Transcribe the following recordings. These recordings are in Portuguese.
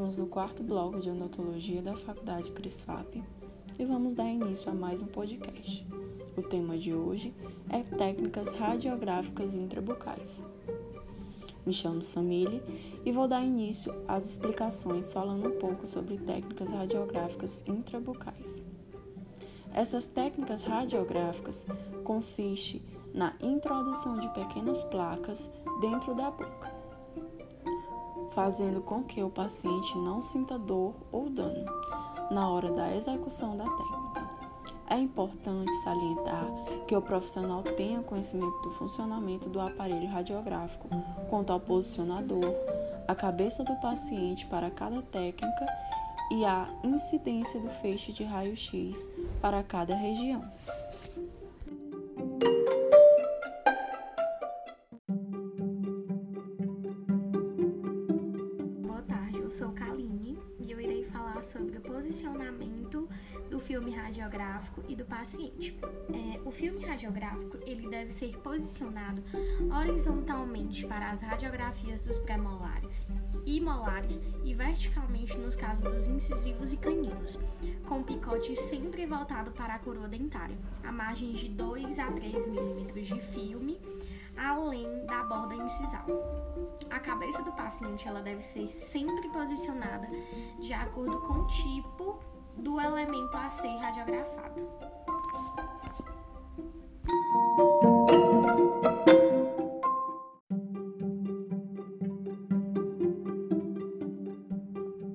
estamos no quarto bloco de odontologia da Faculdade CRISFAP e vamos dar início a mais um podcast. O tema de hoje é técnicas radiográficas intrabucais. Me chamo Samile e vou dar início às explicações falando um pouco sobre técnicas radiográficas intrabucais. Essas técnicas radiográficas consistem na introdução de pequenas placas dentro da boca, fazendo com que o paciente não sinta dor ou dano na hora da execução da técnica. É importante salientar que o profissional tenha conhecimento do funcionamento do aparelho radiográfico quanto ao posicionador, a cabeça do paciente para cada técnica e a incidência do feixe de raio-x para cada região. Filme radiográfico e do paciente. É, o filme radiográfico ele deve ser posicionado horizontalmente para as radiografias dos pré-molares e molares e verticalmente nos casos dos incisivos e caninos, com picote sempre voltado para a coroa dentária, a margem de 2 a 3 milímetros de filme além da borda incisal. A cabeça do paciente ela deve ser sempre posicionada de acordo com o tipo do elemento a ser radiografado.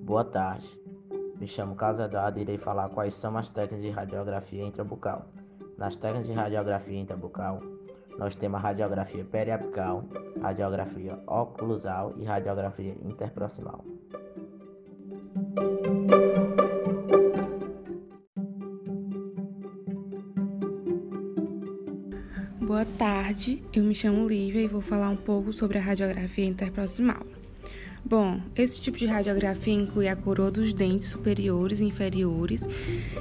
Boa tarde. Me chamo Carlos Eduardo e irei falar quais são as técnicas de radiografia intrabucal. Nas técnicas de radiografia intrabucal, nós temos a radiografia periapical, radiografia oclusal e radiografia interproximal. Boa tarde, eu me chamo Lívia e vou falar um pouco sobre a radiografia interproximal. Bom, esse tipo de radiografia inclui a coroa dos dentes superiores e inferiores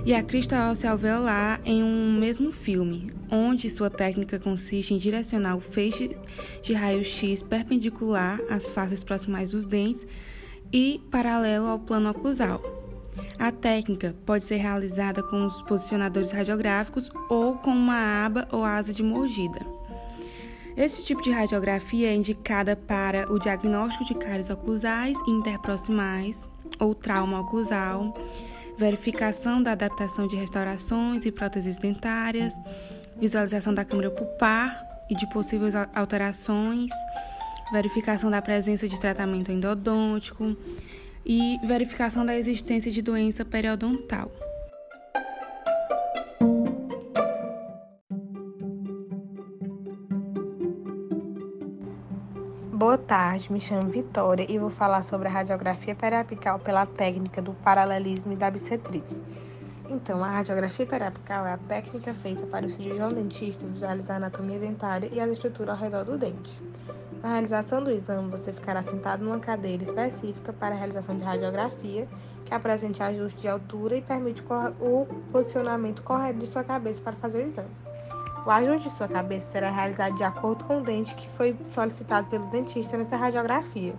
e a crista óssea alveolar em um mesmo filme, onde sua técnica consiste em direcionar o feixe de raio-x perpendicular às faces proximais dos dentes e paralelo ao plano oclusal. A técnica pode ser realizada com os posicionadores radiográficos ou com uma aba ou asa de mordida. Esse tipo de radiografia é indicada para o diagnóstico de cáries oclusais e interproximais ou trauma oclusal, verificação da adaptação de restaurações e próteses dentárias, visualização da câmara pulpar e de possíveis alterações, verificação da presença de tratamento endodôntico, e verificação da existência de doença periodontal. Boa tarde, me chamo Vitória e vou falar sobre a radiografia periapical pela técnica do paralelismo e da bissetriz. Então, a radiografia periapical é a técnica feita para o cirurgião dentista visualizar a anatomia dentária e as estruturas ao redor do dente. Na realização do exame, você ficará sentado numa cadeira específica para a realização de radiografia, que apresente ajuste de altura e permite o posicionamento correto de sua cabeça para fazer o exame. O ajuste de sua cabeça será realizado de acordo com o dente que foi solicitado pelo dentista nessa radiografia.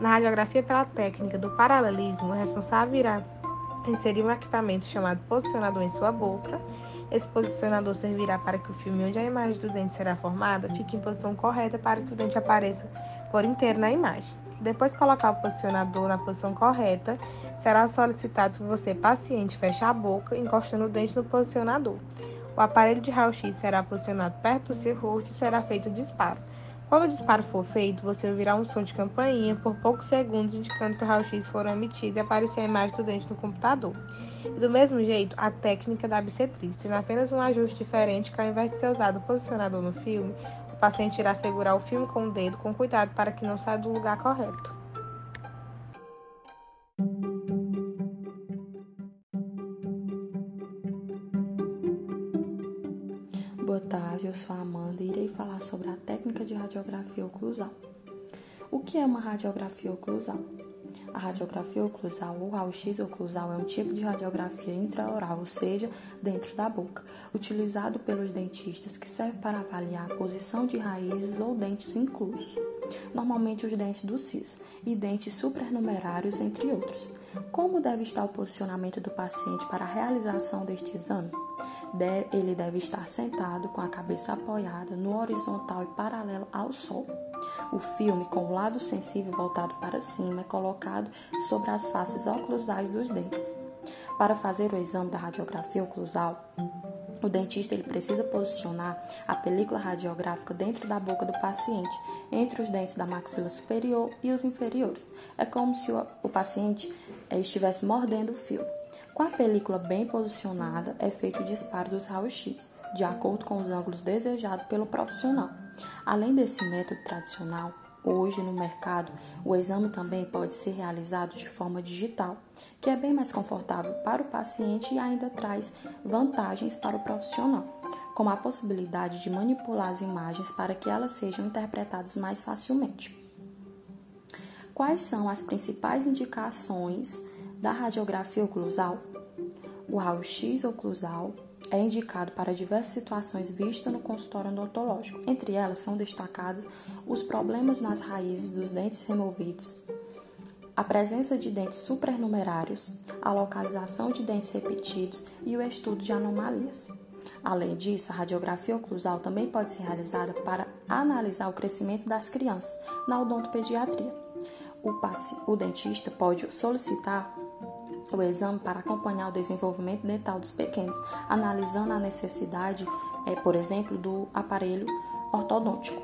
Na radiografia pela técnica do paralelismo, o responsável irá inserir um equipamento chamado posicionador em sua boca esse posicionador servirá para que o filme onde a imagem do dente será formada fique em posição correta para que o dente apareça por inteiro na imagem. Depois de colocar o posicionador na posição correta, será solicitado que você, paciente, feche a boca, encostando o dente no posicionador. O aparelho de raio-x será posicionado perto do seu rosto e será feito o disparo. Quando o disparo for feito, você ouvirá um som de campainha por poucos segundos, indicando que o raio-x foram emitido e aparecer a imagem do dente no computador. E do mesmo jeito, a técnica da bissetriz, tendo apenas um ajuste diferente que ao invés de ser usado o posicionador no filme, o paciente irá segurar o filme com o dedo com cuidado para que não saia do lugar correto. Boa tarde, eu sou a Amanda e irei falar sobre a de radiografia oclusal. O que é uma radiografia oclusal? A radiografia oclusal ou raio-x oclusal é um tipo de radiografia intraoral, ou seja, dentro da boca, utilizado pelos dentistas que serve para avaliar a posição de raízes ou dentes inclusos, normalmente os dentes do siso, e dentes supernumerários, entre outros. Como deve estar o posicionamento do paciente para a realização deste exame? Ele deve estar sentado com a cabeça apoiada no horizontal e paralelo ao sol. O filme, com o lado sensível voltado para cima, é colocado sobre as faces oclusais dos dentes. Para fazer o exame da radiografia oclusal, o dentista ele precisa posicionar a película radiográfica dentro da boca do paciente, entre os dentes da maxila superior e os inferiores. É como se o paciente eh, estivesse mordendo o fio. Com a película bem posicionada, é feito o disparo dos raios-x, de acordo com os ângulos desejados pelo profissional. Além desse método tradicional, hoje no mercado, o exame também pode ser realizado de forma digital, que é bem mais confortável para o paciente e ainda traz vantagens para o profissional, como a possibilidade de manipular as imagens para que elas sejam interpretadas mais facilmente. Quais são as principais indicações da radiografia oclusal? O raio-x oclusal é indicado para diversas situações vistas no consultório odontológico. Entre elas são destacados os problemas nas raízes dos dentes removidos, a presença de dentes supernumerários, a localização de dentes repetidos e o estudo de anomalias. Além disso, a radiografia oclusal também pode ser realizada para analisar o crescimento das crianças na odontopediatria. O, o dentista pode solicitar o exame para acompanhar o desenvolvimento dental dos pequenos, analisando a necessidade, é, por exemplo, do aparelho ortodôntico.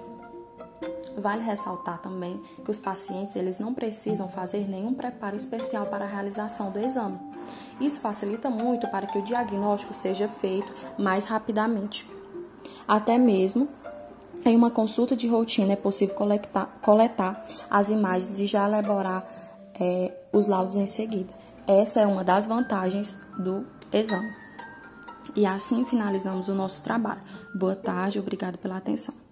Vale ressaltar também que os pacientes eles não precisam fazer nenhum preparo especial para a realização do exame. Isso facilita muito para que o diagnóstico seja feito mais rapidamente. Até mesmo em uma consulta de rotina é possível coletar, coletar as imagens e já elaborar é, os laudos em seguida. Essa é uma das vantagens do exame. E assim finalizamos o nosso trabalho. Boa tarde, obrigado pela atenção.